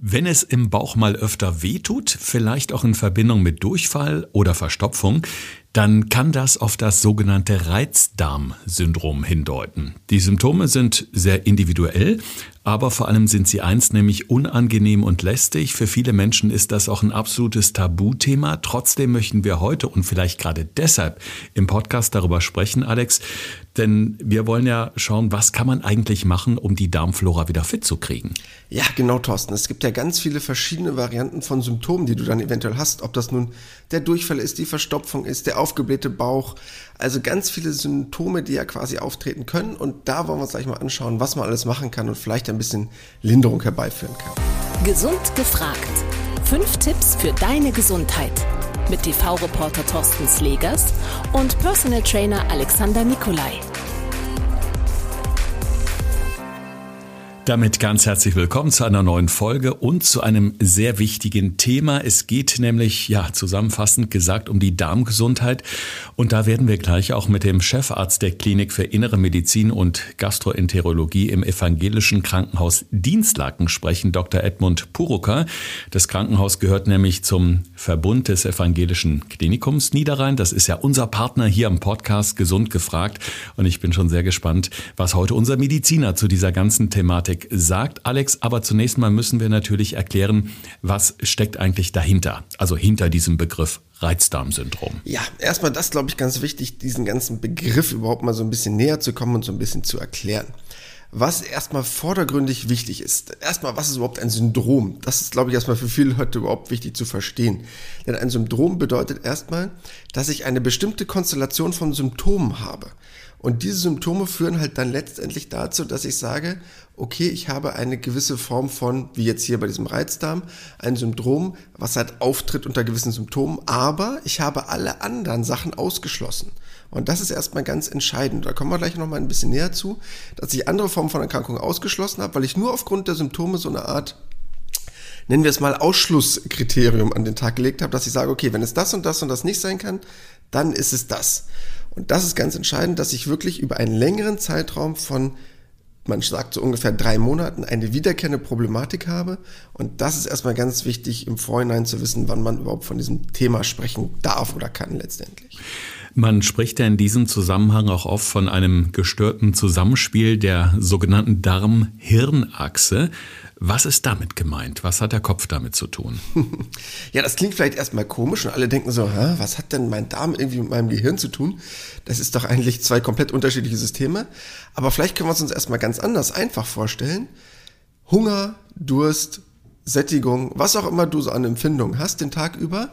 Wenn es im Bauch mal öfter wehtut, vielleicht auch in Verbindung mit Durchfall oder Verstopfung, dann kann das auf das sogenannte Reizdarmsyndrom hindeuten. Die Symptome sind sehr individuell, aber vor allem sind sie eins, nämlich unangenehm und lästig. Für viele Menschen ist das auch ein absolutes Tabuthema. Trotzdem möchten wir heute und vielleicht gerade deshalb im Podcast darüber sprechen, Alex, denn wir wollen ja schauen, was kann man eigentlich machen, um die Darmflora wieder fit zu kriegen. Ja, genau, Thorsten. Es gibt ja ganz viele verschiedene Varianten von Symptomen, die du dann eventuell hast. Ob das nun der Durchfall ist, die Verstopfung ist, der aufgeblähte Bauch. Also ganz viele Symptome, die ja quasi auftreten können. Und da wollen wir uns gleich mal anschauen, was man alles machen kann und vielleicht ein bisschen Linderung herbeiführen kann. Gesund gefragt. Fünf Tipps für deine Gesundheit. Mit TV-Reporter Thorsten Slegers und Personal Trainer Alexander Nikolai. Damit ganz herzlich willkommen zu einer neuen Folge und zu einem sehr wichtigen Thema. Es geht nämlich, ja, zusammenfassend gesagt, um die Darmgesundheit. Und da werden wir gleich auch mit dem Chefarzt der Klinik für Innere Medizin und Gastroenterologie im evangelischen Krankenhaus Dienstlaken sprechen, Dr. Edmund Purucker. Das Krankenhaus gehört nämlich zum Verbund des evangelischen Klinikums Niederrhein. Das ist ja unser Partner hier im Podcast Gesund gefragt. Und ich bin schon sehr gespannt, was heute unser Mediziner zu dieser ganzen Thematik Feedback sagt. Alex, aber zunächst mal müssen wir natürlich erklären, was steckt eigentlich dahinter, also hinter diesem Begriff Reizdarmsyndrom. Ja, erstmal das, glaube ich, ganz wichtig, diesen ganzen Begriff überhaupt mal so ein bisschen näher zu kommen und so ein bisschen zu erklären. Was erstmal vordergründig wichtig ist. Erstmal, was ist überhaupt ein Syndrom? Das ist, glaube ich, erstmal für viele Leute überhaupt wichtig zu verstehen. Denn ein Syndrom bedeutet erstmal, dass ich eine bestimmte Konstellation von Symptomen habe. Und diese Symptome führen halt dann letztendlich dazu, dass ich sage, okay, ich habe eine gewisse Form von, wie jetzt hier bei diesem Reizdarm, ein Syndrom, was halt auftritt unter gewissen Symptomen, aber ich habe alle anderen Sachen ausgeschlossen. Und das ist erstmal ganz entscheidend. Da kommen wir gleich nochmal ein bisschen näher zu, dass ich andere Formen von Erkrankungen ausgeschlossen habe, weil ich nur aufgrund der Symptome so eine Art nennen wir es mal Ausschlusskriterium an den Tag gelegt habe, dass ich sage, okay, wenn es das und das und das nicht sein kann, dann ist es das. Und das ist ganz entscheidend, dass ich wirklich über einen längeren Zeitraum von, man sagt so ungefähr drei Monaten, eine wiederkehrende Problematik habe. Und das ist erstmal ganz wichtig, im Vorhinein zu wissen, wann man überhaupt von diesem Thema sprechen darf oder kann letztendlich. Man spricht ja in diesem Zusammenhang auch oft von einem gestörten Zusammenspiel der sogenannten Darm-Hirn-Achse. Was ist damit gemeint? Was hat der Kopf damit zu tun? ja, das klingt vielleicht erstmal komisch und alle denken so, Hä, was hat denn mein Darm irgendwie mit meinem Gehirn zu tun? Das ist doch eigentlich zwei komplett unterschiedliche Systeme. Aber vielleicht können wir es uns erstmal ganz anders einfach vorstellen. Hunger, Durst, Sättigung, was auch immer du so an Empfindungen hast den Tag über.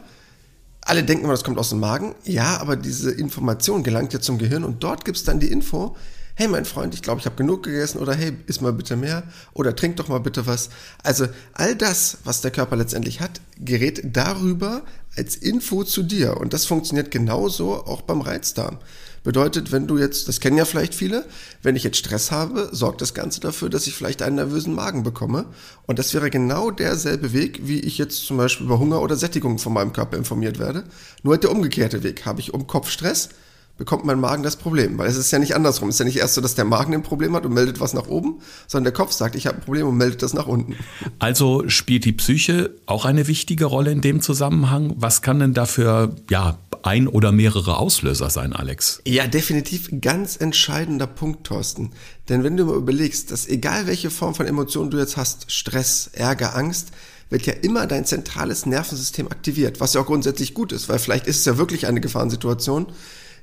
Alle denken immer, das kommt aus dem Magen. Ja, aber diese Information gelangt ja zum Gehirn und dort gibt es dann die Info, hey mein Freund, ich glaube, ich habe genug gegessen oder hey, iss mal bitte mehr oder trink doch mal bitte was. Also all das, was der Körper letztendlich hat, gerät darüber als Info zu dir und das funktioniert genauso auch beim Reizdarm. Bedeutet, wenn du jetzt, das kennen ja vielleicht viele, wenn ich jetzt Stress habe, sorgt das Ganze dafür, dass ich vielleicht einen nervösen Magen bekomme. Und das wäre genau derselbe Weg, wie ich jetzt zum Beispiel über Hunger oder Sättigung von meinem Körper informiert werde. Nur halt der umgekehrte Weg. Habe ich um Kopf Stress, bekommt mein Magen das Problem. Weil es ist ja nicht andersrum. Es ist ja nicht erst so, dass der Magen ein Problem hat und meldet was nach oben, sondern der Kopf sagt, ich habe ein Problem und meldet das nach unten. Also spielt die Psyche auch eine wichtige Rolle in dem Zusammenhang. Was kann denn dafür, ja, ein oder mehrere Auslöser sein, Alex? Ja, definitiv ganz entscheidender Punkt, Thorsten. Denn wenn du mal überlegst, dass egal welche Form von Emotionen du jetzt hast, Stress, Ärger, Angst, wird ja immer dein zentrales Nervensystem aktiviert, was ja auch grundsätzlich gut ist, weil vielleicht ist es ja wirklich eine Gefahrensituation,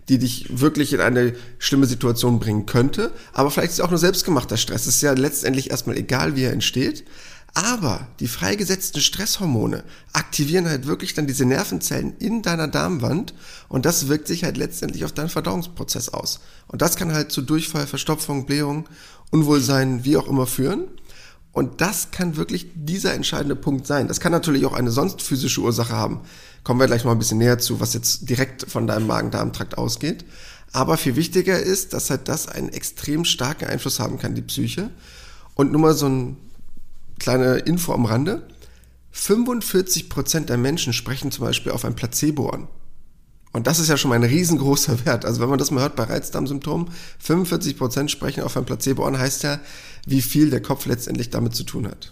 die dich wirklich in eine schlimme Situation bringen könnte. Aber vielleicht ist es auch nur selbstgemachter Stress. Es ist ja letztendlich erstmal egal, wie er entsteht. Aber die freigesetzten Stresshormone aktivieren halt wirklich dann diese Nervenzellen in deiner Darmwand und das wirkt sich halt letztendlich auf deinen Verdauungsprozess aus. Und das kann halt zu Durchfall, Verstopfung, Blähung, Unwohlsein, wie auch immer führen. Und das kann wirklich dieser entscheidende Punkt sein. Das kann natürlich auch eine sonst physische Ursache haben. Kommen wir gleich mal ein bisschen näher zu, was jetzt direkt von deinem Magen-Darm-Trakt ausgeht. Aber viel wichtiger ist, dass halt das einen extrem starken Einfluss haben kann, die Psyche. Und nur mal so ein kleine Info am Rande. 45 Prozent der Menschen sprechen zum Beispiel auf ein Placebo an. Und das ist ja schon mal ein riesengroßer Wert. Also wenn man das mal hört bei Reizdarmsymptomen, 45 Prozent sprechen auf ein Placebo an, heißt ja, wie viel der Kopf letztendlich damit zu tun hat.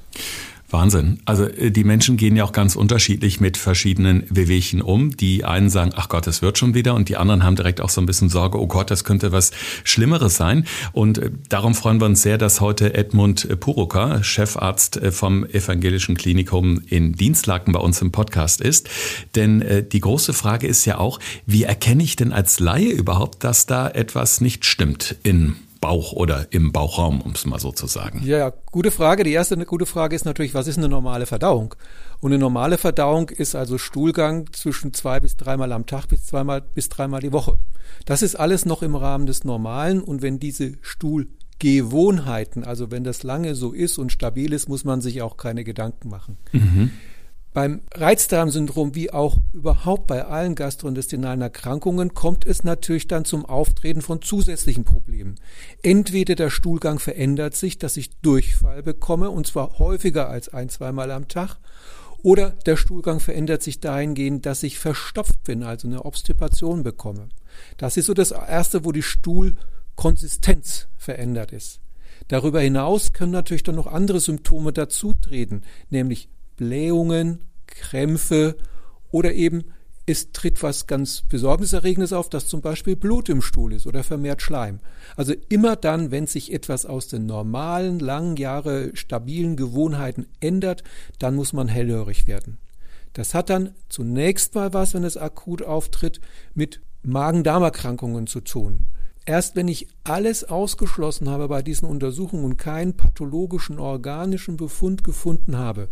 Wahnsinn. Also äh, die Menschen gehen ja auch ganz unterschiedlich mit verschiedenen Wehwehchen um. Die einen sagen, ach Gott, es wird schon wieder und die anderen haben direkt auch so ein bisschen Sorge, oh Gott, das könnte was Schlimmeres sein. Und äh, darum freuen wir uns sehr, dass heute Edmund Puruka, Chefarzt äh, vom Evangelischen Klinikum in Dienstlaken bei uns im Podcast ist. Denn die große Frage ist ja auch, wie erkenne ich denn als Laie überhaupt, dass da etwas nicht stimmt in Bauch oder im Bauchraum, um es mal so zu sagen? Ja, gute Frage. Die erste gute Frage ist natürlich, was ist eine normale Verdauung? Und eine normale Verdauung ist also Stuhlgang zwischen zwei bis dreimal am Tag bis zweimal bis dreimal die Woche. Das ist alles noch im Rahmen des Normalen. Und wenn diese Stuhlgewohnheiten, also wenn das lange so ist und stabil ist, muss man sich auch keine Gedanken machen. Mhm. Beim Reizdarmsyndrom wie auch überhaupt bei allen gastrointestinalen Erkrankungen kommt es natürlich dann zum Auftreten von zusätzlichen Problemen. Entweder der Stuhlgang verändert sich, dass ich Durchfall bekomme und zwar häufiger als ein, zweimal am Tag, oder der Stuhlgang verändert sich dahingehend, dass ich verstopft bin, also eine Obstipation bekomme. Das ist so das Erste, wo die Stuhlkonsistenz verändert ist. Darüber hinaus können natürlich dann noch andere Symptome dazutreten, nämlich Blähungen, Krämpfe oder eben es tritt was ganz Besorgniserregendes auf, dass zum Beispiel Blut im Stuhl ist oder vermehrt Schleim. Also immer dann, wenn sich etwas aus den normalen, langen Jahre stabilen Gewohnheiten ändert, dann muss man hellhörig werden. Das hat dann zunächst mal was, wenn es akut auftritt, mit Magen-Darm-Erkrankungen zu tun. Erst wenn ich alles ausgeschlossen habe bei diesen Untersuchungen und keinen pathologischen organischen Befund gefunden habe,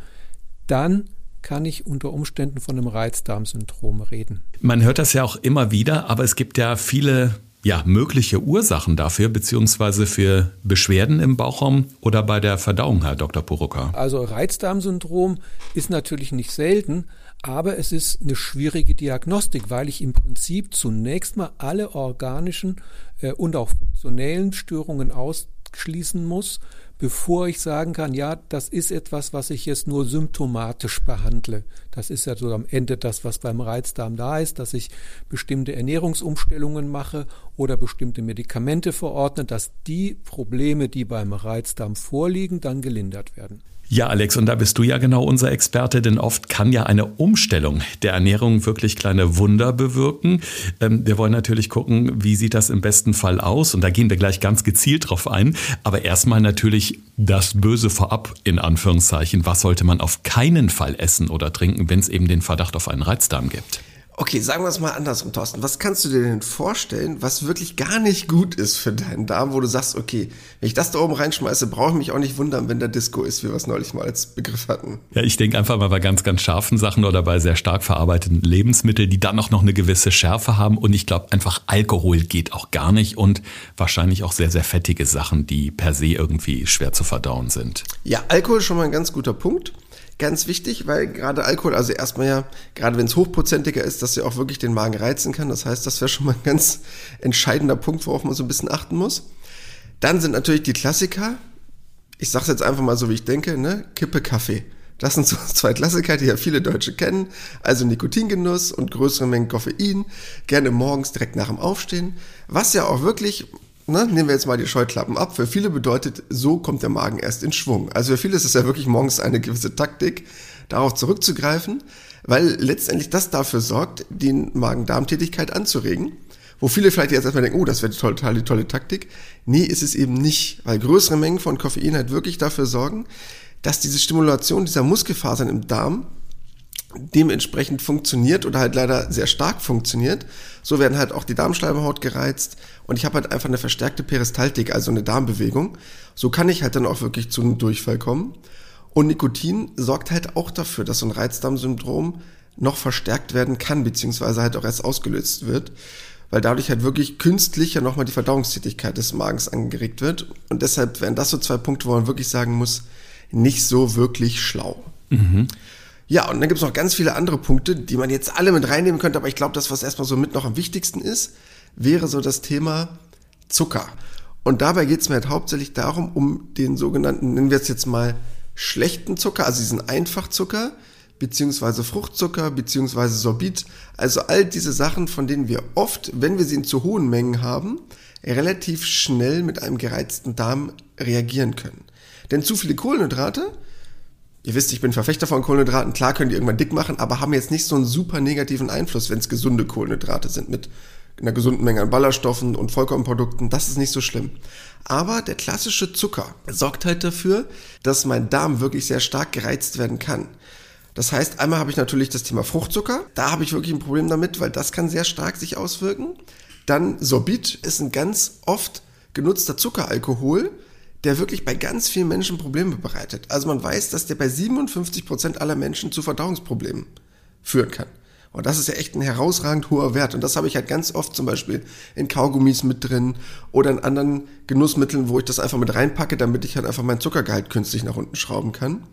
dann kann ich unter Umständen von einem Reizdarmsyndrom reden. Man hört das ja auch immer wieder, aber es gibt ja viele ja, mögliche Ursachen dafür, beziehungsweise für Beschwerden im Bauchraum oder bei der Verdauung, Herr Dr. Puruka? Also Reizdarmsyndrom ist natürlich nicht selten, aber es ist eine schwierige Diagnostik, weil ich im Prinzip zunächst mal alle organischen äh, und auch funktionellen Störungen ausschließen muss bevor ich sagen kann, ja, das ist etwas, was ich jetzt nur symptomatisch behandle. Das ist ja so am Ende das, was beim Reizdarm da ist, dass ich bestimmte Ernährungsumstellungen mache oder bestimmte Medikamente verordne, dass die Probleme, die beim Reizdarm vorliegen, dann gelindert werden. Ja, Alex, und da bist du ja genau unser Experte, denn oft kann ja eine Umstellung der Ernährung wirklich kleine Wunder bewirken. Ähm, wir wollen natürlich gucken, wie sieht das im besten Fall aus und da gehen wir gleich ganz gezielt drauf ein. Aber erstmal natürlich das Böse vorab, in Anführungszeichen. Was sollte man auf keinen Fall essen oder trinken, wenn es eben den Verdacht auf einen Reizdarm gibt? Okay, sagen wir es mal andersrum, Thorsten. Was kannst du dir denn vorstellen, was wirklich gar nicht gut ist für deinen Darm, wo du sagst, okay, wenn ich das da oben reinschmeiße, brauche ich mich auch nicht wundern, wenn der Disco ist, wie wir es neulich mal als Begriff hatten. Ja, ich denke einfach mal bei ganz, ganz scharfen Sachen oder bei sehr stark verarbeiteten Lebensmitteln, die dann auch noch eine gewisse Schärfe haben. Und ich glaube, einfach Alkohol geht auch gar nicht und wahrscheinlich auch sehr, sehr fettige Sachen, die per se irgendwie schwer zu verdauen sind. Ja, Alkohol ist schon mal ein ganz guter Punkt ganz wichtig, weil gerade Alkohol, also erstmal ja, gerade wenn es hochprozentiger ist, dass er auch wirklich den Magen reizen kann. Das heißt, das wäre schon mal ein ganz entscheidender Punkt, worauf man so ein bisschen achten muss. Dann sind natürlich die Klassiker. Ich sage jetzt einfach mal so, wie ich denke, ne? Kippe, Kaffee. Das sind so zwei Klassiker, die ja viele Deutsche kennen. Also Nikotingenuss und größere Mengen Koffein. Gerne morgens direkt nach dem Aufstehen. Was ja auch wirklich ne, nehmen wir jetzt mal die Scheuklappen ab. Für viele bedeutet, so kommt der Magen erst in Schwung. Also für viele ist es ja wirklich morgens eine gewisse Taktik, darauf zurückzugreifen, weil letztendlich das dafür sorgt, die Magen-Darm-Tätigkeit anzuregen. Wo viele vielleicht jetzt erstmal denken, oh, das wäre total die tolle Taktik. Nee, ist es eben nicht, weil größere Mengen von Koffein halt wirklich dafür sorgen, dass diese Stimulation dieser Muskelfasern im Darm dementsprechend funktioniert oder halt leider sehr stark funktioniert. So werden halt auch die Darmschleimhaut gereizt und ich habe halt einfach eine verstärkte Peristaltik, also eine Darmbewegung. So kann ich halt dann auch wirklich zu einem Durchfall kommen. Und Nikotin sorgt halt auch dafür, dass so ein Reizdarmsyndrom noch verstärkt werden kann, beziehungsweise halt auch erst ausgelöst wird, weil dadurch halt wirklich künstlich ja nochmal die Verdauungstätigkeit des Magens angeregt wird. Und deshalb wären das so zwei Punkte, wo man wirklich sagen muss, nicht so wirklich schlau. Mhm. Ja, und dann gibt es noch ganz viele andere Punkte, die man jetzt alle mit reinnehmen könnte, aber ich glaube, das, was erstmal so mit noch am wichtigsten ist, wäre so das Thema Zucker. Und dabei geht es mir halt hauptsächlich darum, um den sogenannten, nennen wir es jetzt mal, schlechten Zucker, also diesen Einfachzucker, beziehungsweise Fruchtzucker, beziehungsweise Sorbit, also all diese Sachen, von denen wir oft, wenn wir sie in zu hohen Mengen haben, relativ schnell mit einem gereizten Darm reagieren können. Denn zu viele Kohlenhydrate Ihr wisst, ich bin Verfechter von Kohlenhydraten. Klar können die irgendwann dick machen, aber haben jetzt nicht so einen super negativen Einfluss, wenn es gesunde Kohlenhydrate sind mit einer gesunden Menge an Ballaststoffen und Vollkornprodukten. Das ist nicht so schlimm. Aber der klassische Zucker sorgt halt dafür, dass mein Darm wirklich sehr stark gereizt werden kann. Das heißt, einmal habe ich natürlich das Thema Fruchtzucker. Da habe ich wirklich ein Problem damit, weil das kann sehr stark sich auswirken. Dann Sorbit ist ein ganz oft genutzter Zuckeralkohol, der wirklich bei ganz vielen Menschen Probleme bereitet. Also man weiß, dass der bei 57 Prozent aller Menschen zu Verdauungsproblemen führen kann. Und das ist ja echt ein herausragend hoher Wert. Und das habe ich halt ganz oft zum Beispiel in Kaugummis mit drin oder in anderen Genussmitteln, wo ich das einfach mit reinpacke, damit ich halt einfach meinen Zuckergehalt künstlich nach unten schrauben kann.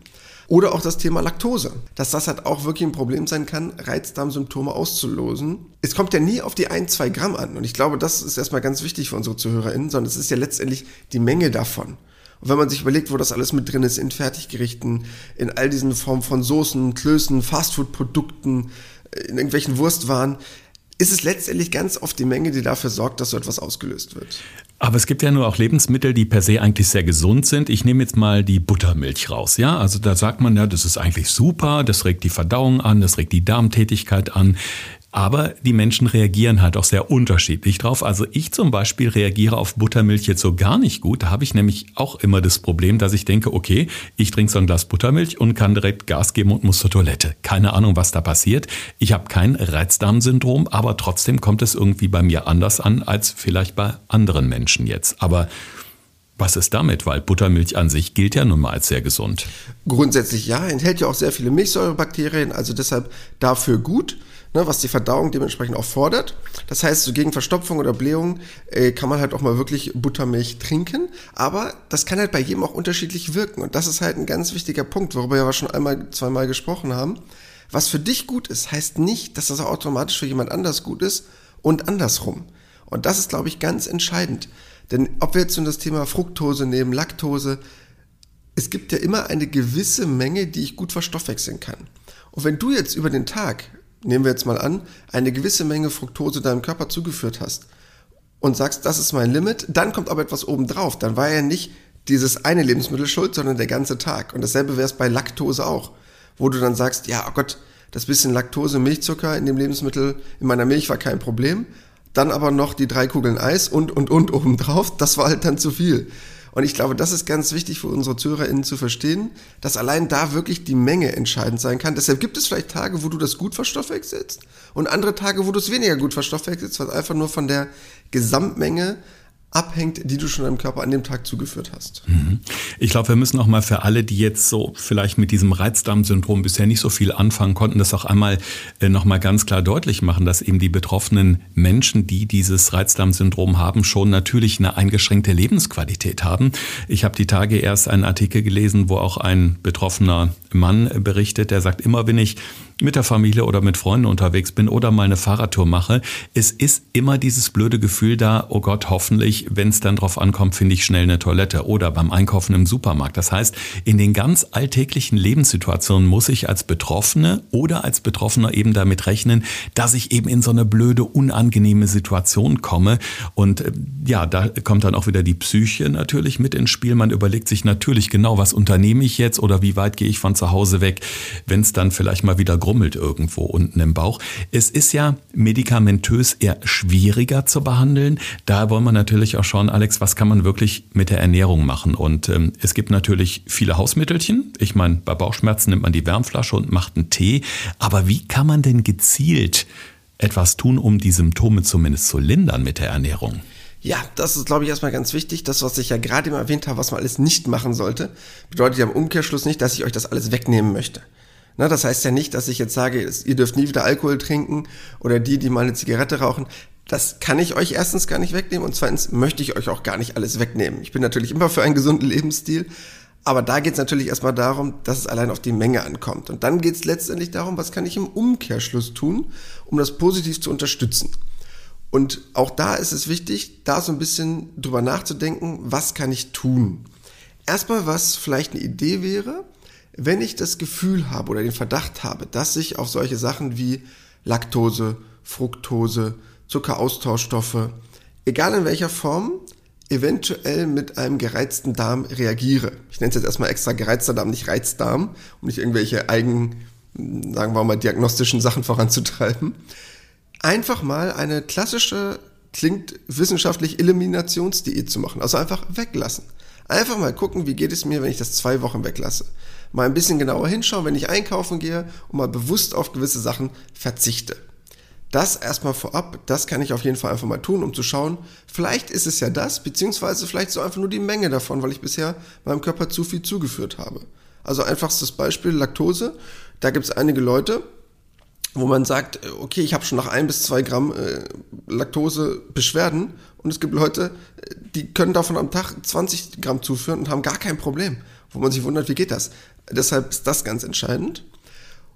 Oder auch das Thema Laktose, dass das halt auch wirklich ein Problem sein kann, Reizdarmsymptome auszulosen. Es kommt ja nie auf die 1, 2 Gramm an. Und ich glaube, das ist erstmal ganz wichtig für unsere ZuhörerInnen, sondern es ist ja letztendlich die Menge davon. Und wenn man sich überlegt, wo das alles mit drin ist, in Fertiggerichten, in all diesen Formen von Soßen, Klößen, Fastfood-Produkten, in irgendwelchen Wurstwaren, ist es letztendlich ganz oft die Menge, die dafür sorgt, dass so etwas ausgelöst wird. Aber es gibt ja nur auch Lebensmittel, die per se eigentlich sehr gesund sind. Ich nehme jetzt mal die Buttermilch raus, ja? Also da sagt man ja, das ist eigentlich super, das regt die Verdauung an, das regt die Darmtätigkeit an. Aber die Menschen reagieren halt auch sehr unterschiedlich drauf. Also ich zum Beispiel reagiere auf Buttermilch jetzt so gar nicht gut. Da habe ich nämlich auch immer das Problem, dass ich denke, okay, ich trinke so ein Glas Buttermilch und kann direkt Gas geben und muss zur Toilette. Keine Ahnung, was da passiert. Ich habe kein Reizdarmsyndrom, aber trotzdem kommt es irgendwie bei mir anders an als vielleicht bei anderen Menschen jetzt. Aber was ist damit? Weil Buttermilch an sich gilt ja nun mal als sehr gesund. Grundsätzlich ja, enthält ja auch sehr viele Milchsäurebakterien, also deshalb dafür gut ne, was die Verdauung dementsprechend auch fordert. Das heißt, so gegen Verstopfung oder Blähung äh, kann man halt auch mal wirklich Buttermilch trinken, aber das kann halt bei jedem auch unterschiedlich wirken und das ist halt ein ganz wichtiger Punkt, worüber wir schon einmal, zweimal gesprochen haben. Was für dich gut ist, heißt nicht, dass das auch automatisch für jemand anders gut ist und andersrum. Und das ist, glaube ich, ganz entscheidend. Denn ob wir jetzt nun das Thema Fructose nehmen, Laktose, es gibt ja immer eine gewisse Menge, die ich gut verstoffwechseln kann. Und wenn du jetzt über den Tag nehmen wir jetzt mal an, eine gewisse Menge Fructose deinem Körper zugeführt hast und sagst, das ist mein Limit, dann kommt aber etwas obendrauf. Dann war ja nicht dieses eine Lebensmittel schuld, sondern der ganze Tag. Und dasselbe wäre es bei Laktose auch, wo du dann sagst, ja, oh Gott, das bisschen Laktose, Milchzucker in dem Lebensmittel, in meiner Milch war kein Problem. Dann aber noch die drei Kugeln Eis und, und, und obendrauf, das war halt dann zu viel. Und ich glaube, das ist ganz wichtig für unsere ZuhörerInnen zu verstehen, dass allein da wirklich die Menge entscheidend sein kann. Deshalb gibt es vielleicht Tage, wo du das gut verstoffwechselst und andere Tage, wo du es weniger gut verstoffwechselst, was einfach nur von der Gesamtmenge abhängt, die du schon deinem Körper an dem Tag zugeführt hast. Mhm. Ich glaube, wir müssen auch mal für alle, die jetzt so vielleicht mit diesem Reizdarmsyndrom bisher nicht so viel anfangen konnten, das auch einmal äh, noch mal ganz klar deutlich machen, dass eben die betroffenen Menschen, die dieses Reizdarmsyndrom haben, schon natürlich eine eingeschränkte Lebensqualität haben. Ich habe die Tage erst einen Artikel gelesen, wo auch ein betroffener Mann berichtet, der sagt, immer wenn ich mit der Familie oder mit Freunden unterwegs bin oder mal eine Fahrradtour mache, es ist immer dieses blöde Gefühl da, oh Gott, hoffentlich, wenn es dann drauf ankommt, finde ich schnell eine Toilette oder beim Einkaufen im Supermarkt. Das heißt, in den ganz alltäglichen Lebenssituationen muss ich als Betroffene oder als Betroffener eben damit rechnen, dass ich eben in so eine blöde, unangenehme Situation komme. Und äh, ja, da kommt dann auch wieder die Psyche natürlich mit ins Spiel. Man überlegt sich natürlich genau, was unternehme ich jetzt oder wie weit gehe ich von zu Hause weg, wenn es dann vielleicht mal wieder grummelt irgendwo unten im Bauch. Es ist ja medikamentös eher schwieriger zu behandeln. Da wollen wir natürlich auch schauen, Alex, was kann man wirklich mit der Ernährung machen? Und ähm, es gibt natürlich viele Hausmittelchen. Ich meine, bei Bauchschmerzen nimmt man die Wärmflasche und macht einen Tee. Aber wie kann man denn gezielt etwas tun, um die Symptome zumindest zu lindern mit der Ernährung? Ja, das ist, glaube ich, erstmal ganz wichtig. Das, was ich ja gerade eben erwähnt habe, was man alles nicht machen sollte, bedeutet ja im Umkehrschluss nicht, dass ich euch das alles wegnehmen möchte. Na, das heißt ja nicht, dass ich jetzt sage, ihr dürft nie wieder Alkohol trinken oder die, die mal eine Zigarette rauchen. Das kann ich euch erstens gar nicht wegnehmen und zweitens möchte ich euch auch gar nicht alles wegnehmen. Ich bin natürlich immer für einen gesunden Lebensstil, aber da geht es natürlich erstmal darum, dass es allein auf die Menge ankommt. Und dann geht es letztendlich darum, was kann ich im Umkehrschluss tun, um das positiv zu unterstützen. Und auch da ist es wichtig, da so ein bisschen drüber nachzudenken, was kann ich tun. Erstmal, was vielleicht eine Idee wäre, wenn ich das Gefühl habe oder den Verdacht habe, dass ich auf solche Sachen wie Laktose, Fructose, Zuckeraustauschstoffe, egal in welcher Form, eventuell mit einem gereizten Darm reagiere. Ich nenne es jetzt erstmal extra gereizter Darm, nicht Reizdarm, um nicht irgendwelche eigen, sagen wir mal, diagnostischen Sachen voranzutreiben. Einfach mal eine klassische, klingt wissenschaftlich Eliminationsdiät zu machen. Also einfach weglassen. Einfach mal gucken, wie geht es mir, wenn ich das zwei Wochen weglasse. Mal ein bisschen genauer hinschauen, wenn ich einkaufen gehe und mal bewusst auf gewisse Sachen verzichte. Das erstmal vorab, das kann ich auf jeden Fall einfach mal tun, um zu schauen, vielleicht ist es ja das, beziehungsweise vielleicht so einfach nur die Menge davon, weil ich bisher meinem Körper zu viel zugeführt habe. Also einfachstes Beispiel, Laktose. Da gibt es einige Leute, wo man sagt, okay, ich habe schon nach ein bis zwei Gramm äh, Laktose Beschwerden und es gibt Leute, die können davon am Tag 20 Gramm zuführen und haben gar kein Problem, wo man sich wundert, wie geht das? Deshalb ist das ganz entscheidend.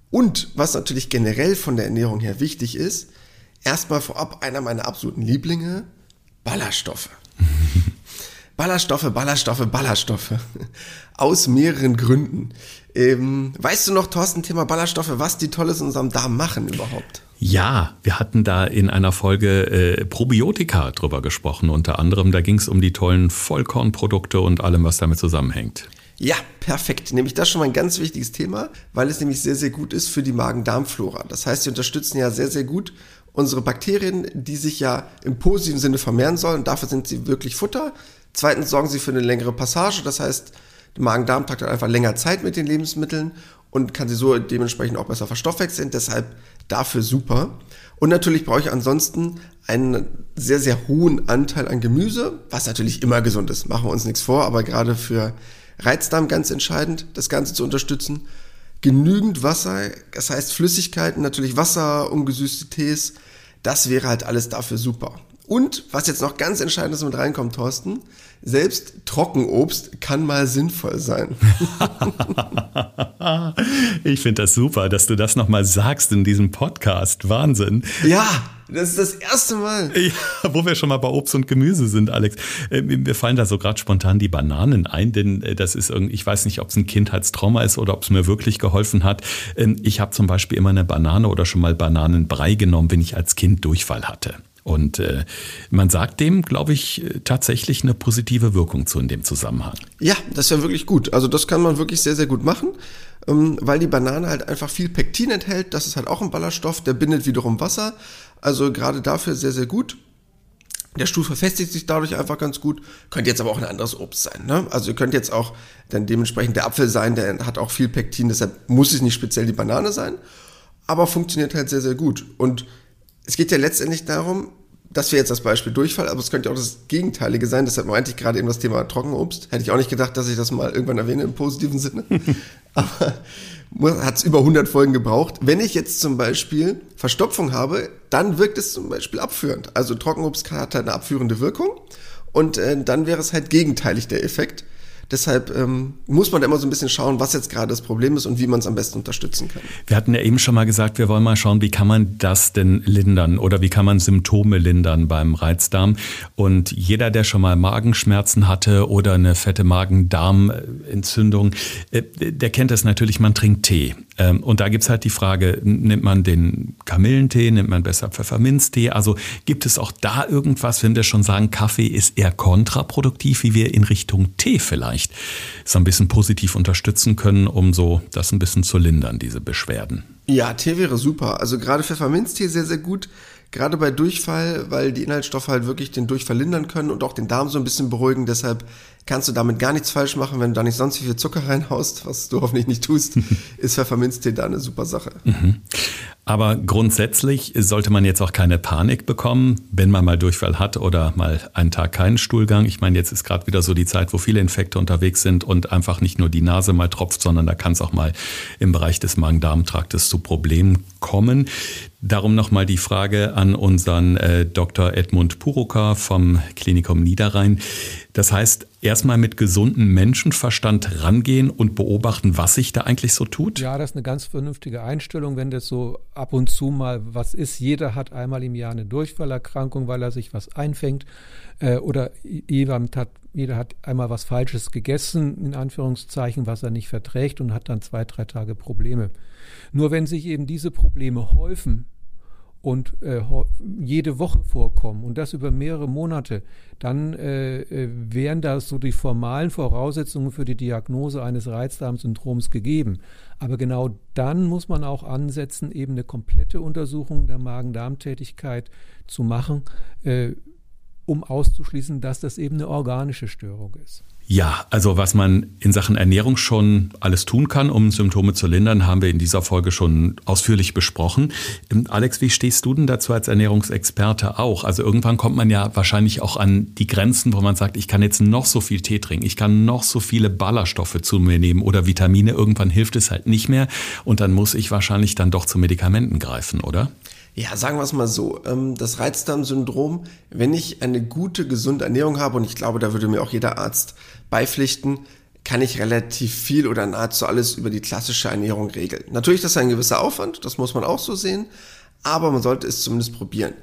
Und was natürlich generell von der Ernährung her wichtig ist, erstmal vorab einer meiner absoluten Lieblinge, Ballaststoffe. Ballaststoffe, Ballaststoffe, Ballaststoffe. Aus mehreren Gründen. Ähm, weißt du noch, Thorsten, Thema Ballaststoffe, was die Tolles in unserem Darm machen überhaupt? Ja, wir hatten da in einer Folge äh, Probiotika drüber gesprochen, unter anderem. Da ging es um die tollen Vollkornprodukte und allem, was damit zusammenhängt. Ja, perfekt. Nämlich das schon mal ein ganz wichtiges Thema, weil es nämlich sehr, sehr gut ist für die Magen-Darm-Flora. Das heißt, sie unterstützen ja sehr, sehr gut unsere Bakterien, die sich ja im positiven Sinne vermehren sollen. Dafür sind sie wirklich Futter. Zweitens sorgen sie für eine längere Passage. Das heißt, der Magen-Darm-Trakt hat einfach länger Zeit mit den Lebensmitteln und kann sie so dementsprechend auch besser verstoffwechseln. Deshalb dafür super. Und natürlich brauche ich ansonsten einen sehr, sehr hohen Anteil an Gemüse, was natürlich immer gesund ist. Machen wir uns nichts vor, aber gerade für Reizdarm ganz entscheidend, das Ganze zu unterstützen. Genügend Wasser, das heißt Flüssigkeiten, natürlich Wasser, ungesüßte Tees, das wäre halt alles dafür super. Und was jetzt noch ganz entscheidendes mit reinkommt, Thorsten, selbst Trockenobst kann mal sinnvoll sein. ich finde das super, dass du das nochmal sagst in diesem Podcast. Wahnsinn. Ja, das ist das erste Mal. Ja, wo wir schon mal bei Obst und Gemüse sind, Alex. Äh, mir fallen da so gerade spontan die Bananen ein, denn äh, das ist irgendwie, ich weiß nicht, ob es ein Kindheitstrauma ist oder ob es mir wirklich geholfen hat. Ähm, ich habe zum Beispiel immer eine Banane oder schon mal Bananenbrei genommen, wenn ich als Kind Durchfall hatte. Und äh, man sagt dem, glaube ich, tatsächlich eine positive Wirkung zu in dem Zusammenhang. Ja, das ja wirklich gut. Also das kann man wirklich sehr, sehr gut machen, ähm, weil die Banane halt einfach viel Pektin enthält. Das ist halt auch ein Ballaststoff, der bindet wiederum Wasser. Also gerade dafür sehr, sehr gut. Der Stuhl verfestigt sich dadurch einfach ganz gut. Könnte jetzt aber auch ein anderes Obst sein. Ne? Also ihr könnt jetzt auch dann dementsprechend der Apfel sein, der hat auch viel Pektin, deshalb muss es nicht speziell die Banane sein. Aber funktioniert halt sehr, sehr gut. Und es geht ja letztendlich darum, dass wir jetzt das Beispiel Durchfall, aber es könnte auch das Gegenteilige sein. Deshalb meinte ich gerade eben das Thema Trockenobst. Hätte ich auch nicht gedacht, dass ich das mal irgendwann erwähne im positiven Sinne. aber hat es über 100 Folgen gebraucht. Wenn ich jetzt zum Beispiel Verstopfung habe, dann wirkt es zum Beispiel abführend. Also Trockenobst hat halt eine abführende Wirkung und äh, dann wäre es halt gegenteilig der Effekt. Deshalb ähm, muss man da immer so ein bisschen schauen, was jetzt gerade das Problem ist und wie man es am besten unterstützen kann. Wir hatten ja eben schon mal gesagt, wir wollen mal schauen, wie kann man das denn lindern oder wie kann man Symptome lindern beim Reizdarm. Und jeder, der schon mal Magenschmerzen hatte oder eine fette Magen-Darm-Entzündung, äh, der kennt das natürlich, man trinkt Tee. Ähm, und da gibt's halt die Frage, nimmt man den Kamillentee, nimmt man besser Pfefferminztee? Also gibt es auch da irgendwas, wenn wir schon sagen, Kaffee ist eher kontraproduktiv, wie wir in Richtung Tee vielleicht so ein bisschen positiv unterstützen können, um so das ein bisschen zu lindern, diese Beschwerden? Ja, Tee wäre super. Also gerade Pfefferminztee sehr, sehr gut. Gerade bei Durchfall, weil die Inhaltsstoffe halt wirklich den Durchfall lindern können und auch den Darm so ein bisschen beruhigen. Deshalb kannst du damit gar nichts falsch machen, wenn du da nicht sonst wie viel Zucker reinhaust, was du hoffentlich nicht tust, ist Pfefferminztee da eine super Sache. Mhm. Aber grundsätzlich sollte man jetzt auch keine Panik bekommen, wenn man mal Durchfall hat oder mal einen Tag keinen Stuhlgang. Ich meine, jetzt ist gerade wieder so die Zeit, wo viele Infekte unterwegs sind und einfach nicht nur die Nase mal tropft, sondern da kann es auch mal im Bereich des Magen-Darm-Traktes zu Problemen kommen. Darum nochmal die Frage an unseren äh, Dr. Edmund Puruka vom Klinikum Niederrhein. Das heißt, erstmal mit gesundem Menschenverstand rangehen und beobachten, was sich da eigentlich so tut? Ja, das ist eine ganz vernünftige Einstellung, wenn das so ab und zu mal was ist. Jeder hat einmal im Jahr eine Durchfallerkrankung, weil er sich was einfängt. Äh, oder jeder hat einmal was Falsches gegessen, in Anführungszeichen, was er nicht verträgt und hat dann zwei, drei Tage Probleme. Nur wenn sich eben diese Probleme häufen, und äh, jede Woche vorkommen und das über mehrere Monate, dann äh, äh, wären da so die formalen Voraussetzungen für die Diagnose eines Reizdarmsyndroms gegeben. Aber genau dann muss man auch ansetzen, eben eine komplette Untersuchung der Magen-Darm-Tätigkeit zu machen, äh, um auszuschließen, dass das eben eine organische Störung ist. Ja, also was man in Sachen Ernährung schon alles tun kann, um Symptome zu lindern, haben wir in dieser Folge schon ausführlich besprochen. Ähm, Alex, wie stehst du denn dazu als Ernährungsexperte auch? Also irgendwann kommt man ja wahrscheinlich auch an die Grenzen, wo man sagt, ich kann jetzt noch so viel Tee trinken, ich kann noch so viele Ballaststoffe zu mir nehmen oder Vitamine, irgendwann hilft es halt nicht mehr und dann muss ich wahrscheinlich dann doch zu Medikamenten greifen, oder? Ja, sagen wir es mal so. Ähm, das Reizdarmsyndrom, wenn ich eine gute, gesunde Ernährung habe, und ich glaube, da würde mir auch jeder Arzt beipflichten, kann ich relativ viel oder nahezu alles über die klassische Ernährung regeln. Natürlich das ist ein gewisser Aufwand, das muss man auch so sehen, aber man sollte es zumindest probieren.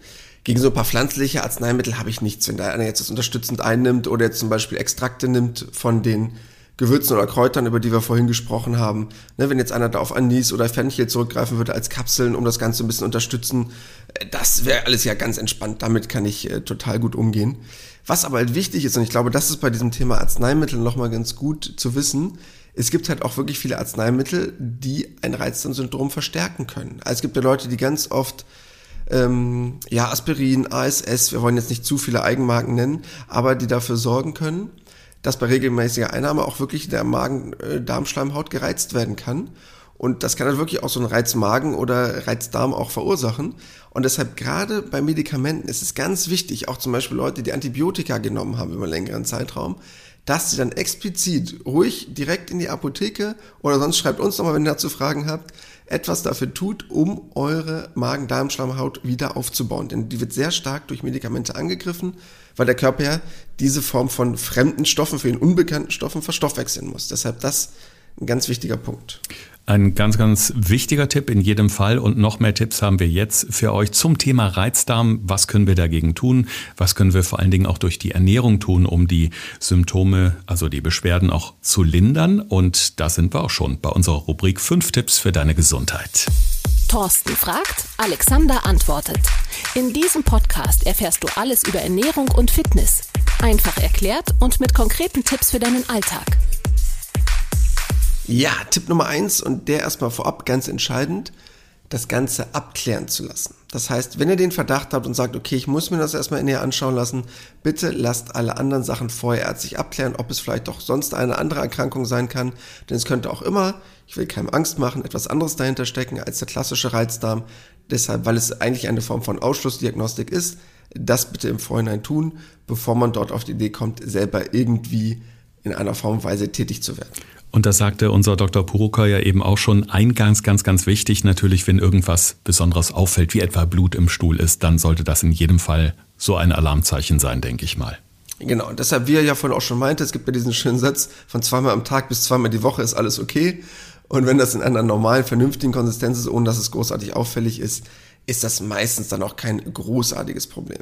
Gegen so ein paar pflanzliche Arzneimittel habe ich nichts. Wenn da einer jetzt das unterstützend einnimmt oder jetzt zum Beispiel Extrakte nimmt von den Gewürzen oder Kräutern, über die wir vorhin gesprochen haben. Ne, wenn jetzt einer da auf Anis oder Fenchel zurückgreifen würde als Kapseln, um das Ganze ein bisschen unterstützen, äh, das wäre alles ja ganz entspannt. Damit kann ich äh, total gut umgehen. Was aber halt wichtig ist, und ich glaube, das ist bei diesem Thema Arzneimittel nochmal ganz gut zu wissen, es gibt halt auch wirklich viele Arzneimittel, die ein Reizdarmsyndrom verstärken können. Also es gibt ja Leute, die ganz oft ähm, ja, Aspirin, ASS, wir wollen jetzt nicht zu viele Eigenmarken nennen, aber die dafür sorgen können, dass bei regelmäßiger Einnahme auch wirklich der Magen-Darmschleimhaut gereizt werden kann. Und das kann dann wirklich auch so einen Reizmagen oder Reizdarm auch verursachen. Und deshalb gerade bei Medikamenten ist es ganz wichtig, auch zum Beispiel Leute, die Antibiotika genommen haben über einen längeren Zeitraum, dass sie dann explizit ruhig direkt in die Apotheke oder sonst schreibt uns nochmal, wenn ihr dazu Fragen habt, etwas dafür tut, um eure Magen-Darm-Schleimhaut wieder aufzubauen. Denn die wird sehr stark durch Medikamente angegriffen, weil der Körper ja diese Form von fremden Stoffen für ihn unbekannten Stoffen verstoffwechseln muss. Deshalb das ein ganz wichtiger Punkt. Ein ganz, ganz wichtiger Tipp in jedem Fall und noch mehr Tipps haben wir jetzt für euch zum Thema Reizdarm. Was können wir dagegen tun? Was können wir vor allen Dingen auch durch die Ernährung tun, um die Symptome, also die Beschwerden auch zu lindern? Und da sind wir auch schon bei unserer Rubrik 5 Tipps für deine Gesundheit. Thorsten fragt, Alexander antwortet. In diesem Podcast erfährst du alles über Ernährung und Fitness. Einfach erklärt und mit konkreten Tipps für deinen Alltag. Ja, Tipp Nummer eins und der erstmal vorab ganz entscheidend, das Ganze abklären zu lassen. Das heißt, wenn ihr den Verdacht habt und sagt, okay, ich muss mir das erstmal näher anschauen lassen, bitte lasst alle anderen Sachen vorher ärztlich abklären, ob es vielleicht doch sonst eine andere Erkrankung sein kann. Denn es könnte auch immer, ich will keinem Angst machen, etwas anderes dahinter stecken als der klassische Reizdarm. Deshalb, weil es eigentlich eine Form von Ausschlussdiagnostik ist, das bitte im Vorhinein tun, bevor man dort auf die Idee kommt, selber irgendwie in einer Form und Weise tätig zu werden. Und das sagte unser Dr. Puruka ja eben auch schon eingangs ganz, ganz wichtig. Natürlich, wenn irgendwas Besonderes auffällt, wie etwa Blut im Stuhl ist, dann sollte das in jedem Fall so ein Alarmzeichen sein, denke ich mal. Genau, und deshalb, wie er ja vorhin auch schon meinte, es gibt ja diesen schönen Satz, von zweimal am Tag bis zweimal die Woche ist alles okay. Und wenn das in einer normalen, vernünftigen Konsistenz ist, ohne dass es großartig auffällig ist, ist das meistens dann auch kein großartiges Problem.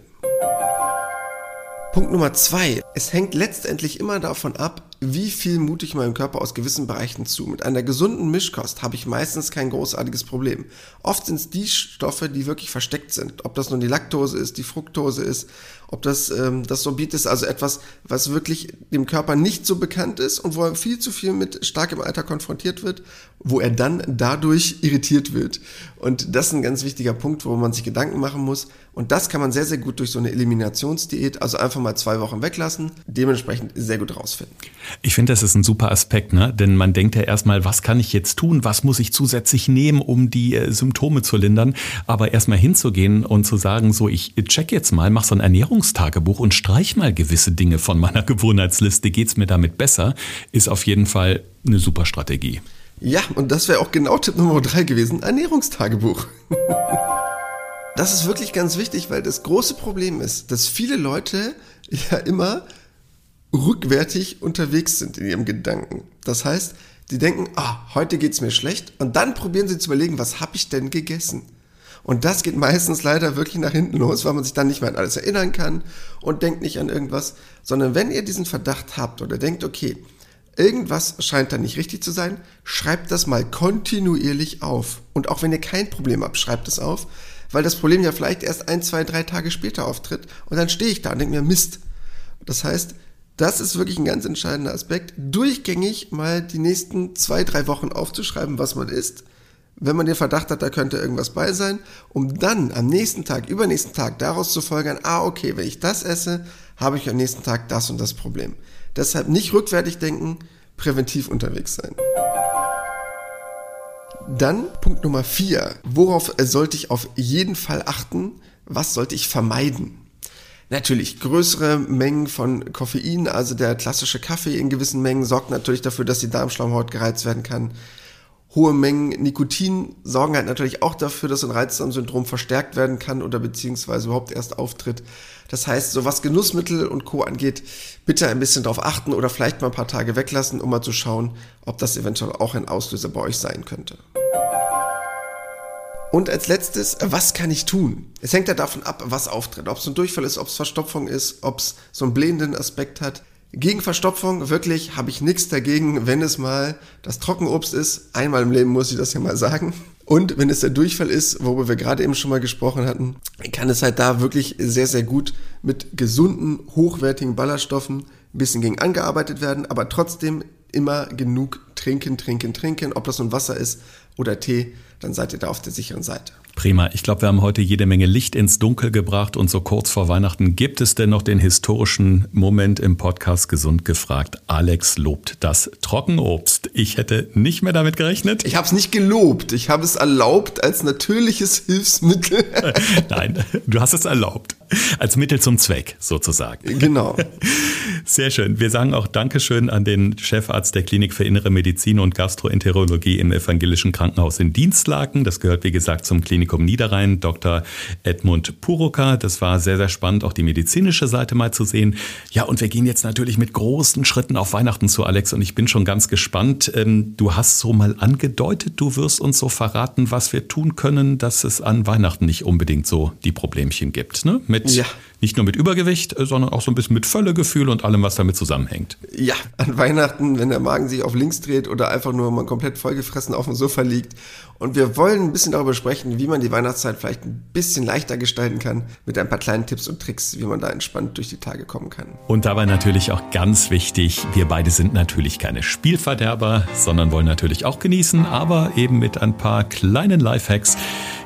Punkt Nummer zwei. Es hängt letztendlich immer davon ab, wie viel mute ich meinem Körper aus gewissen Bereichen zu. Mit einer gesunden Mischkost habe ich meistens kein großartiges Problem. Oft sind es die Stoffe, die wirklich versteckt sind. Ob das nun die Laktose ist, die Fructose ist, ob das ähm, das Sorbit ist, also etwas, was wirklich dem Körper nicht so bekannt ist und wo er viel zu viel mit starkem Alter konfrontiert wird, wo er dann dadurch irritiert wird. Und das ist ein ganz wichtiger Punkt, wo man sich Gedanken machen muss. Und das kann man sehr, sehr gut durch so eine Eliminationsdiät, also einfach mal zwei Wochen weglassen, dementsprechend sehr gut rausfinden. Ich finde, das ist ein super Aspekt, ne? denn man denkt ja erstmal, was kann ich jetzt tun, was muss ich zusätzlich nehmen, um die äh, Symptome zu lindern, aber erstmal hinzugehen und zu sagen, so ich check jetzt mal, mach so ein Ernährungstagebuch und streich mal gewisse Dinge von meiner Gewohnheitsliste, geht's mir damit besser, ist auf jeden Fall eine super Strategie. Ja, und das wäre auch genau Tipp Nummer drei gewesen, Ernährungstagebuch. das ist wirklich ganz wichtig, weil das große Problem ist, dass viele Leute ja immer rückwärtig unterwegs sind in ihrem Gedanken. Das heißt, die denken, ah, heute geht's mir schlecht und dann probieren sie zu überlegen, was habe ich denn gegessen? Und das geht meistens leider wirklich nach hinten los, weil man sich dann nicht mehr an alles erinnern kann und denkt nicht an irgendwas, sondern wenn ihr diesen Verdacht habt oder denkt, okay, irgendwas scheint da nicht richtig zu sein, schreibt das mal kontinuierlich auf. Und auch wenn ihr kein Problem habt, schreibt es auf, weil das Problem ja vielleicht erst ein, zwei, drei Tage später auftritt und dann stehe ich da und denke mir, Mist. Das heißt, das ist wirklich ein ganz entscheidender Aspekt, durchgängig mal die nächsten zwei, drei Wochen aufzuschreiben, was man isst, wenn man den Verdacht hat, da könnte irgendwas bei sein, um dann am nächsten Tag, übernächsten Tag daraus zu folgern, ah, okay, wenn ich das esse, habe ich am nächsten Tag das und das Problem. Deshalb nicht rückwärtig denken, präventiv unterwegs sein. Dann Punkt Nummer vier. Worauf sollte ich auf jeden Fall achten? Was sollte ich vermeiden? Natürlich, größere Mengen von Koffein, also der klassische Kaffee in gewissen Mengen, sorgt natürlich dafür, dass die Darmschleimhaut gereizt werden kann. Hohe Mengen Nikotin sorgen halt natürlich auch dafür, dass ein Reizdarmsyndrom verstärkt werden kann oder beziehungsweise überhaupt erst auftritt. Das heißt, so was Genussmittel und Co. angeht, bitte ein bisschen darauf achten oder vielleicht mal ein paar Tage weglassen, um mal zu schauen, ob das eventuell auch ein Auslöser bei euch sein könnte. Und als letztes, was kann ich tun? Es hängt ja davon ab, was auftritt. Ob es ein Durchfall ist, ob es Verstopfung ist, ob es so einen blähenden Aspekt hat. Gegen Verstopfung wirklich habe ich nichts dagegen, wenn es mal das Trockenobst ist. Einmal im Leben muss ich das ja mal sagen. Und wenn es der Durchfall ist, worüber wir gerade eben schon mal gesprochen hatten, kann es halt da wirklich sehr, sehr gut mit gesunden, hochwertigen Ballaststoffen ein bisschen gegen angearbeitet werden, aber trotzdem immer genug trinken, trinken, trinken, ob das nun Wasser ist oder Tee, dann seid ihr da auf der sicheren Seite. Prima. Ich glaube, wir haben heute jede Menge Licht ins Dunkel gebracht und so kurz vor Weihnachten gibt es denn noch den historischen Moment im Podcast Gesund gefragt. Alex lobt das Trockenobst. Ich hätte nicht mehr damit gerechnet. Ich habe es nicht gelobt. Ich habe es erlaubt als natürliches Hilfsmittel. Nein, du hast es erlaubt. Als Mittel zum Zweck sozusagen. Genau. Sehr schön. Wir sagen auch Dankeschön an den Chefarzt der Klinik für Innere Medizin und Gastroenterologie im Evangelischen Krankenhaus in Dienstlaken. Das gehört, wie gesagt, zum Klinikum Niederrhein, Dr. Edmund Puroka. Das war sehr, sehr spannend, auch die medizinische Seite mal zu sehen. Ja, und wir gehen jetzt natürlich mit großen Schritten auf Weihnachten zu, Alex, und ich bin schon ganz gespannt. Ähm, du hast so mal angedeutet, du wirst uns so verraten, was wir tun können, dass es an Weihnachten nicht unbedingt so die Problemchen gibt, ne? Mit ja nicht nur mit Übergewicht, äh, sondern auch so ein bisschen mit Völlegefühl und allem, was damit zusammenhängt. Ja, an Weihnachten, wenn der Magen sich auf links dreht oder einfach nur mal komplett vollgefressen auf dem Sofa liegt. Und wir wollen ein bisschen darüber sprechen, wie man die Weihnachtszeit vielleicht ein bisschen leichter gestalten kann, mit ein paar kleinen Tipps und Tricks, wie man da entspannt durch die Tage kommen kann. Und dabei natürlich auch ganz wichtig, wir beide sind natürlich keine Spielverderber, sondern wollen natürlich auch genießen, aber eben mit ein paar kleinen Lifehacks,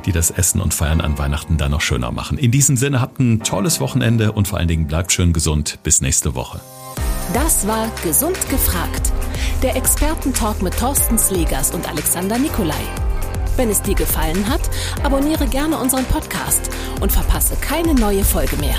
die das Essen und Feiern an Weihnachten dann noch schöner machen. In diesem Sinne habt ein tolles Wochenende und vor allen Dingen bleibt schön gesund. Bis nächste Woche. Das war Gesund gefragt. Der Expertentalk mit Thorsten Slegers und Alexander Nikolai. Wenn es dir gefallen hat, abonniere gerne unseren Podcast und verpasse keine neue Folge mehr.